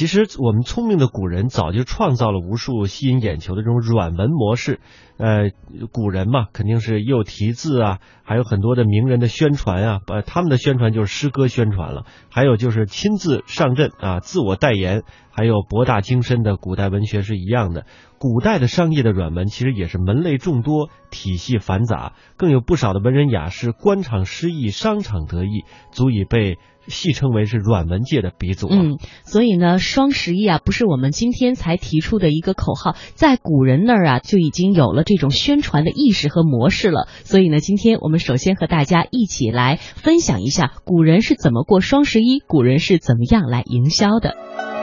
其实我们聪明的古人早就创造了无数吸引眼球的这种软文模式。呃，古人嘛，肯定是又题字啊，还有很多的名人的宣传啊，呃，他们的宣传就是诗歌宣传了。还有就是亲自上阵啊，自我代言，还有博大精深的古代文学是一样的。古代的商业的软文其实也是门类众多，体系繁杂，更有不少的文人雅士官场失意，商场得意，足以被。戏称为是软文界的鼻祖。嗯，所以呢，双十一啊，不是我们今天才提出的一个口号，在古人那儿啊，就已经有了这种宣传的意识和模式了。所以呢，今天我们首先和大家一起来分享一下古人是怎么过双十一，古人是怎么样来营销的。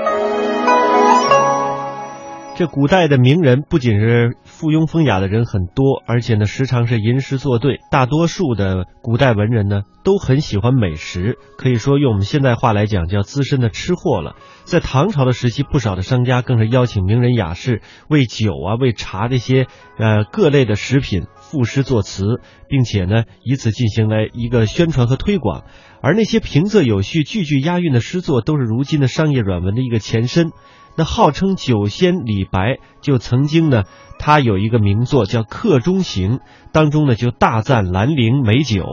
这古代的名人不仅是附庸风雅的人很多，而且呢，时常是吟诗作对。大多数的古代文人呢，都很喜欢美食，可以说用我们现代话来讲，叫资深的吃货了。在唐朝的时期，不少的商家更是邀请名人雅士为酒啊、为茶这些呃各类的食品赋诗作词，并且呢，以此进行了一个宣传和推广。而那些平仄有序、句句押韵的诗作，都是如今的商业软文的一个前身。那号称酒仙李白就曾经呢，他有一个名作叫《客中行》，当中呢就大赞兰陵美酒。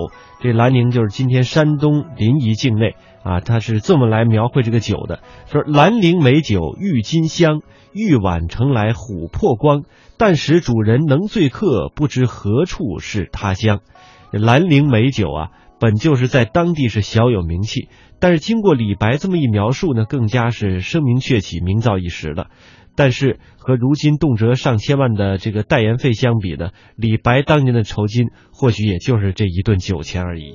这兰陵就是今天山东临沂境内啊，他是这么来描绘这个酒的：说兰陵美酒郁金香，玉碗盛来琥珀光。但使主人能醉客，不知何处是他乡。兰陵美酒啊。本就是在当地是小有名气，但是经过李白这么一描述呢，更加是声名鹊起、名噪一时了。但是和如今动辄上千万的这个代言费相比呢，李白当年的酬金或许也就是这一顿酒钱而已。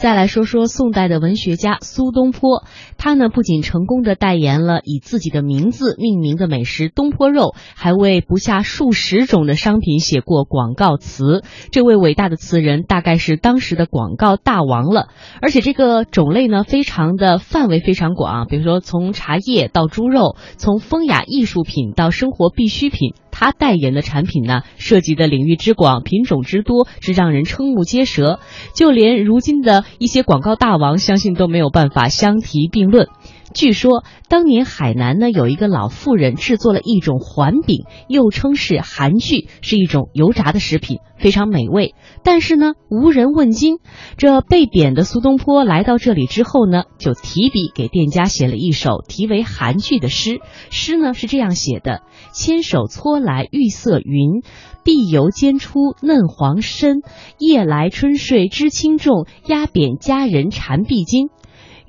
再来说说宋代的文学家苏东坡，他呢不仅成功的代言了以自己的名字命名的美食东坡肉，还为不下数十种的商品写过广告词。这位伟大的词人大概是当时的广告大王了，而且这个种类呢非常的范围非常广，比如说从茶叶到猪肉，从风雅艺术品到生活必需品。他代言的产品呢，涉及的领域之广，品种之多，是让人瞠目结舌。就连如今的一些广告大王，相信都没有办法相提并论。据说当年海南呢有一个老妇人制作了一种环饼，又称是韩剧，是一种油炸的食品，非常美味。但是呢无人问津。这被贬的苏东坡来到这里之后呢，就提笔给店家写了一首题为《韩剧》的诗。诗呢是这样写的：牵手搓来玉色云，碧油煎出嫩黄深。夜来春睡知轻重，压扁佳人缠臂巾。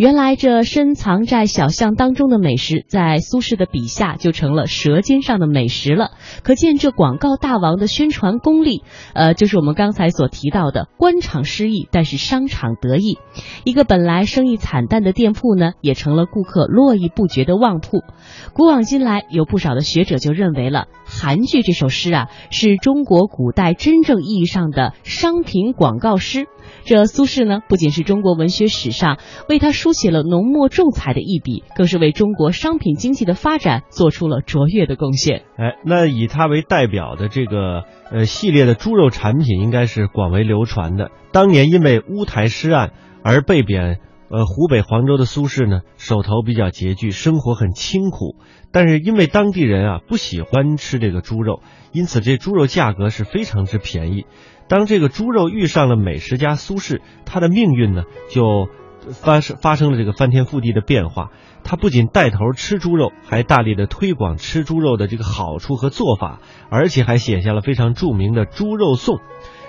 原来这深藏在小巷当中的美食，在苏轼的笔下就成了舌尖上的美食了。可见这广告大王的宣传功力，呃，就是我们刚才所提到的官场失意，但是商场得意。一个本来生意惨淡的店铺呢，也成了顾客络绎不绝的旺铺。古往今来，有不少的学者就认为了《韩剧》这首诗啊，是中国古代真正意义上的商品广告诗。这苏轼呢，不仅是中国文学史上为他书写了浓墨重彩的一笔，更是为中国商品经济的发展做出了卓越的贡献。哎，那以他为代表的这个呃系列的猪肉产品，应该是广为流传的。当年因为乌台诗案而被贬呃湖北黄州的苏轼呢，手头比较拮据，生活很清苦。但是因为当地人啊不喜欢吃这个猪肉，因此这猪肉价格是非常之便宜。当这个猪肉遇上了美食家苏轼，他的命运呢就发生发生了这个翻天覆地的变化。他不仅带头吃猪肉，还大力的推广吃猪肉的这个好处和做法，而且还写下了非常著名的《猪肉颂》，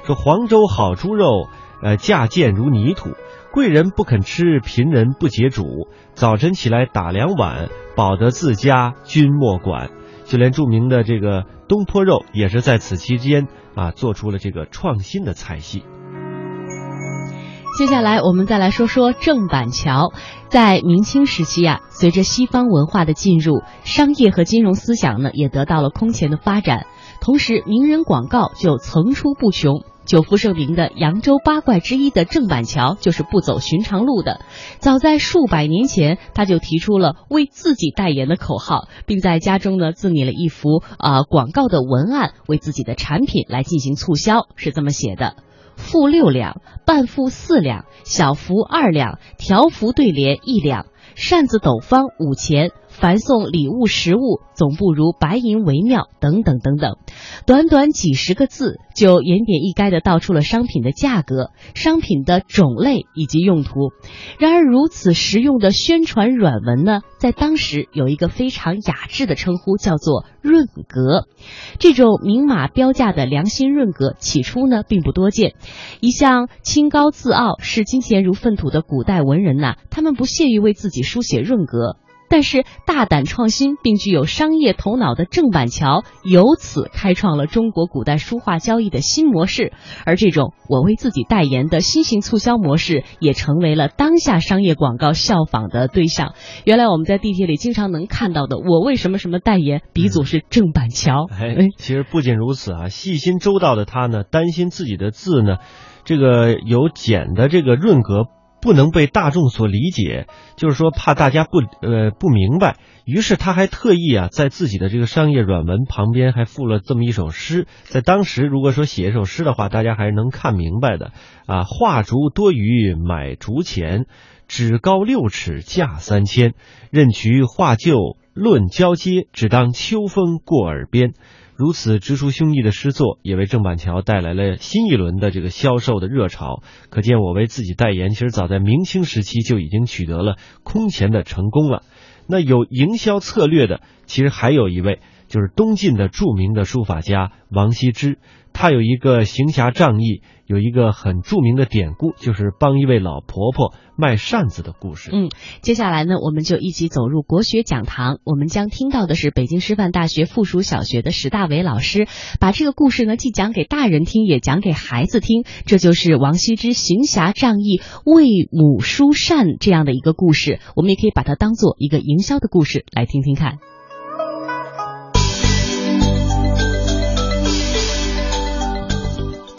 说黄州好猪肉，呃价贱如泥土，贵人不肯吃，贫人不解煮。早晨起来打两碗，饱得自家君莫管。就连著名的这个东坡肉，也是在此期间啊，做出了这个创新的菜系。接下来，我们再来说说郑板桥。在明清时期啊，随着西方文化的进入，商业和金融思想呢，也得到了空前的发展，同时名人广告就层出不穷。久负盛名的扬州八怪之一的郑板桥就是不走寻常路的。早在数百年前，他就提出了为自己代言的口号，并在家中呢自拟了一幅啊广告的文案，为自己的产品来进行促销，是这么写的：付六两，半付四两，小幅二两，条幅对联一两，扇子斗方五钱，繁送礼物食物总不如白银为妙等等等等。短短几十个字就言简意赅地道出了商品的价格、商品的种类以及用途。然而，如此实用的宣传软文呢，在当时有一个非常雅致的称呼，叫做“润格”。这种明码标价的良心润格，起初呢并不多见。一向清高自傲、视金钱如粪土的古代文人呐，他们不屑于为自己书写润格。但是大胆创新并具有商业头脑的郑板桥，由此开创了中国古代书画交易的新模式。而这种我为自己代言的新型促销模式，也成为了当下商业广告效仿的对象。原来我们在地铁里经常能看到的“我为什么什么代言”，鼻祖是郑板桥。哎，其实不仅如此啊，细心周到的他呢，担心自己的字呢，这个有简的这个润格。不能被大众所理解，就是说怕大家不呃不明白，于是他还特意啊在自己的这个商业软文旁边还附了这么一首诗，在当时如果说写一首诗的话，大家还是能看明白的啊。画竹多余买竹钱，纸高六尺价三千，任渠画旧论交接，只当秋风过耳边。如此直抒胸臆的诗作，也为郑板桥带来了新一轮的这个销售的热潮。可见，我为自己代言，其实早在明清时期就已经取得了空前的成功了。那有营销策略的，其实还有一位。就是东晋的著名的书法家王羲之，他有一个行侠仗义，有一个很著名的典故，就是帮一位老婆婆卖扇子的故事。嗯，接下来呢，我们就一起走入国学讲堂，我们将听到的是北京师范大学附属小学的石大伟老师把这个故事呢，既讲给大人听，也讲给孩子听。这就是王羲之行侠仗义为母书扇这样的一个故事，我们也可以把它当做一个营销的故事来听听看。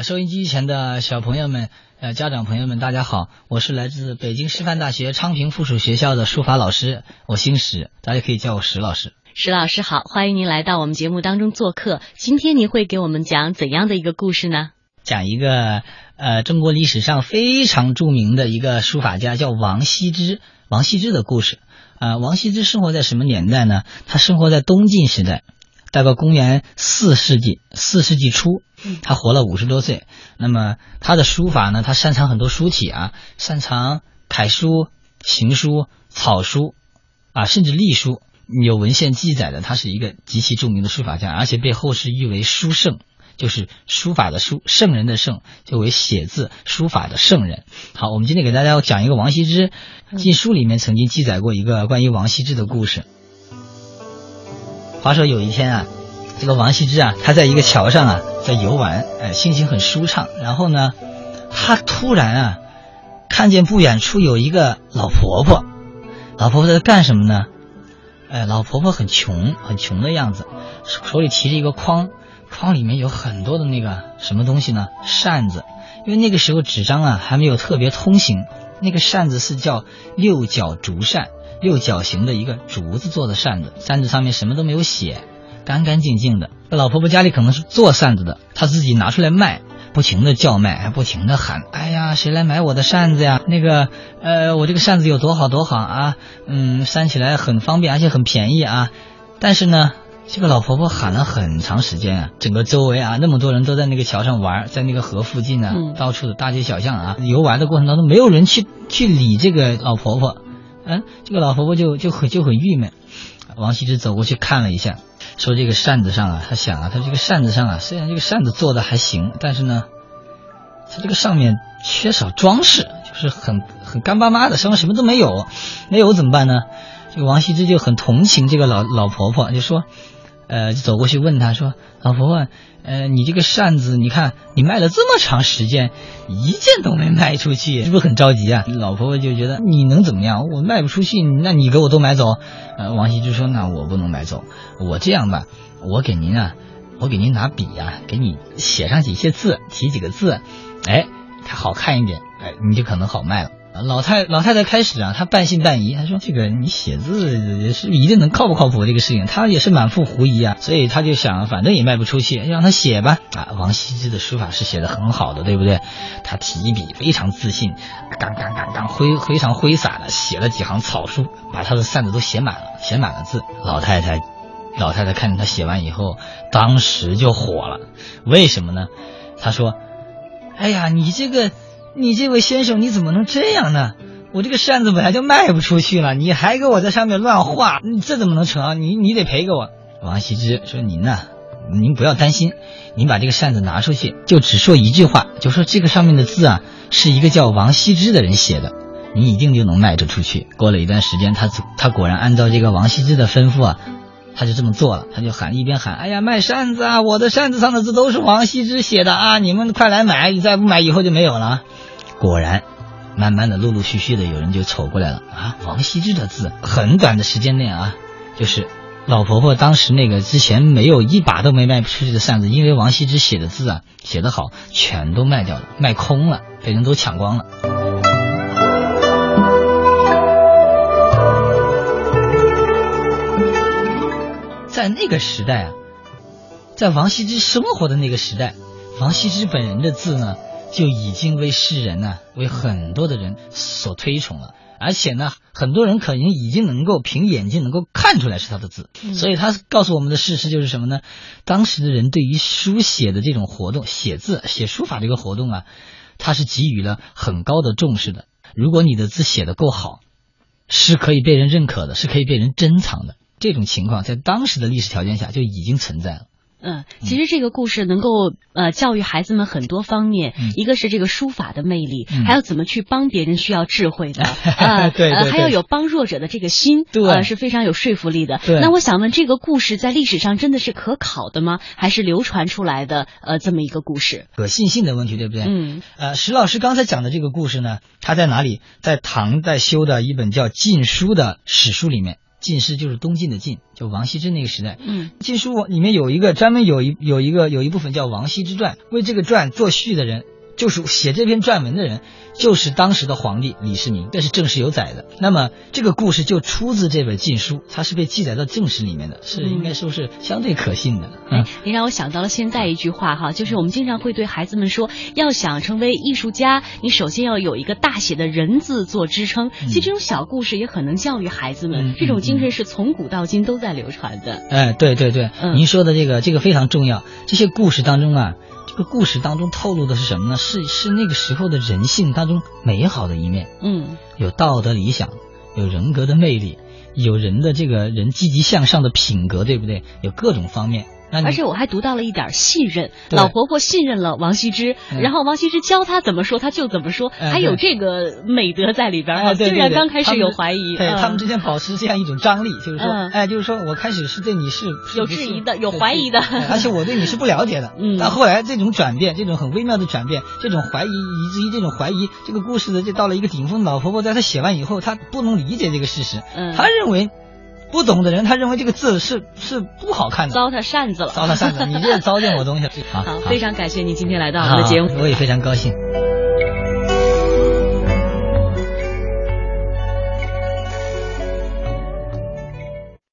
呃，收音机前的小朋友们。呃，家长朋友们，大家好，我是来自北京师范大学昌平附属学校的书法老师，我姓史，大家可以叫我史老师。史老师好，欢迎您来到我们节目当中做客。今天您会给我们讲怎样的一个故事呢？讲一个呃，中国历史上非常著名的一个书法家，叫王羲之。王羲之的故事啊，王羲之生活在什么年代呢？他生活在东晋时代。大概公元四世纪，四世纪初，他活了五十多岁。那么他的书法呢？他擅长很多书体啊，擅长楷书、行书、草书，啊，甚至隶书。有文献记载的，他是一个极其著名的书法家，而且被后世誉为书圣，就是书法的书，圣人的圣，就为写字书法的圣人。好，我们今天给大家讲一个王羲之，晋书里面曾经记载过一个关于王羲之的故事。话说有一天啊，这个王羲之啊，他在一个桥上啊，在游玩，哎，心情很舒畅。然后呢，他突然啊，看见不远处有一个老婆婆，老婆婆在干什么呢？哎，老婆婆很穷，很穷的样子，手里提着一个筐，筐里面有很多的那个什么东西呢？扇子。因为那个时候纸张啊还没有特别通行，那个扇子是叫六角竹扇。六角形的一个竹子做的扇子，扇子上面什么都没有写，干干净净的。老婆婆家里可能是做扇子的，她自己拿出来卖，不停的叫卖，还不停的喊：“哎呀，谁来买我的扇子呀？那个，呃，我这个扇子有多好多好啊！嗯，扇起来很方便，而且很便宜啊！”但是呢，这个老婆婆喊了很长时间啊，整个周围啊那么多人都在那个桥上玩，在那个河附近呢，到处的大街小巷啊游玩的过程当中，没有人去去理这个老婆婆。嗯，这个老婆婆就就很就很郁闷。王羲之走过去看了一下，说：“这个扇子上啊，他想啊，他这个扇子上啊，虽然这个扇子做的还行，但是呢，他这个上面缺少装饰，就是很很干巴巴的，上面什么都没有。没有怎么办呢？这个王羲之就很同情这个老老婆婆，就说。”呃，走过去问他说：“老婆婆，呃，你这个扇子，你看你卖了这么长时间，一件都没卖出去，是不是很着急啊？”老婆婆就觉得你能怎么样？我卖不出去，那你给我都买走。呃，王羲之说：“那我不能买走，我这样吧，我给您啊我给您拿笔啊，给你写上几些字，提几个字，哎，它好看一点，哎，你就可能好卖了。老太老太太开始啊，她半信半疑，她说：“这个你写字也是一定能靠不靠谱这个事情？”她也是满腹狐疑啊，所以她就想，反正也卖不出去，让他写吧。啊，王羲之的书法是写的很好的，对不对？他提笔非常自信，刚刚刚刚挥非常挥洒的写了几行草书，把他的扇子都写满了，写满了字。老太太，老太太看着他写完以后，当时就火了。为什么呢？她说：“哎呀，你这个。”你这位先生，你怎么能这样呢？我这个扇子本来就卖不出去了，你还给我在上面乱画，这怎么能成？你你得赔给我。王羲之说：“您呢，您不要担心，您把这个扇子拿出去，就只说一句话，就说这个上面的字啊，是一个叫王羲之的人写的，你一定就能卖得出去。”过了一段时间，他他果然按照这个王羲之的吩咐啊，他就这么做了，他就喊一边喊：“哎呀，卖扇子啊！我的扇子上的字都是王羲之写的啊！你们快来买，你再不买，以后就没有了。”果然，慢慢的、陆陆续续的，有人就瞅过来了啊！王羲之的字，很短的时间内啊，就是老婆婆当时那个之前没有一把都没卖出去的扇子，因为王羲之写的字啊，写得好，全都卖掉了，卖空了，被人都抢光了。在那个时代啊，在王羲之生活的那个时代，王羲之本人的字呢？就已经为世人呢，为很多的人所推崇了，而且呢，很多人可能已经能够凭眼睛能够看出来是他的字，所以他告诉我们的事实就是什么呢？当时的人对于书写的这种活动，写字、写书法这个活动啊，他是给予了很高的重视的。如果你的字写的够好，是可以被人认可的，是可以被人珍藏的。这种情况在当时的历史条件下就已经存在了。嗯，其实这个故事能够呃教育孩子们很多方面，一个是这个书法的魅力，还有怎么去帮别人需要智慧的 啊，对，还要有帮弱者的这个心，对，是非常有说服力的。对，那我想问，这个故事在历史上真的是可考的吗？还是流传出来的呃这么一个故事？可信性的问题，对不对？嗯，呃，石老师刚才讲的这个故事呢，它在哪里？在唐代修的一本叫《晋书》的史书里面。晋诗就是东晋的晋，就王羲之那个时代。嗯，晋书里面有一个专门有一有一个有一部分叫王羲之传，为这个传作序的人。就是写这篇传文的人，就是当时的皇帝李世民，这是正史有载的。那么这个故事就出自这本禁书，它是被记载到正史里面的，是应该说是相对可信的。哎，你让我想到了现在一句话哈，就是我们经常会对孩子们说，要想成为艺术家，你首先要有一个大写的人字做支撑。其实这种小故事也很能教育孩子们，这种精神是从古到今都在流传的。哎，对对对，您说的这个这个非常重要。这些故事当中啊。这个故事当中透露的是什么呢？是是那个时候的人性当中美好的一面，嗯，有道德理想，有人格的魅力，有人的这个人积极向上的品格，对不对？有各种方面。而且我还读到了一点信任，老婆婆信任了王羲之，然后王羲之教他怎么说他就怎么说，还有这个美德在里边啊。虽然刚开始有怀疑，对他们之间保持这样一种张力，就是说，哎，就是说我开始是对你是有质疑的，有怀疑的，而且我对你是不了解的。嗯，但后来这种转变，这种很微妙的转变，这种怀疑，以至于这种怀疑，这个故事的就到了一个顶峰。老婆婆在她写完以后，她不能理解这个事实，她认为。不懂的人，他认为这个字是是不好看的，糟蹋扇子了，糟蹋扇子，你这糟践我东西。好，非常感谢您今天来到我们的节目，我也非常高兴。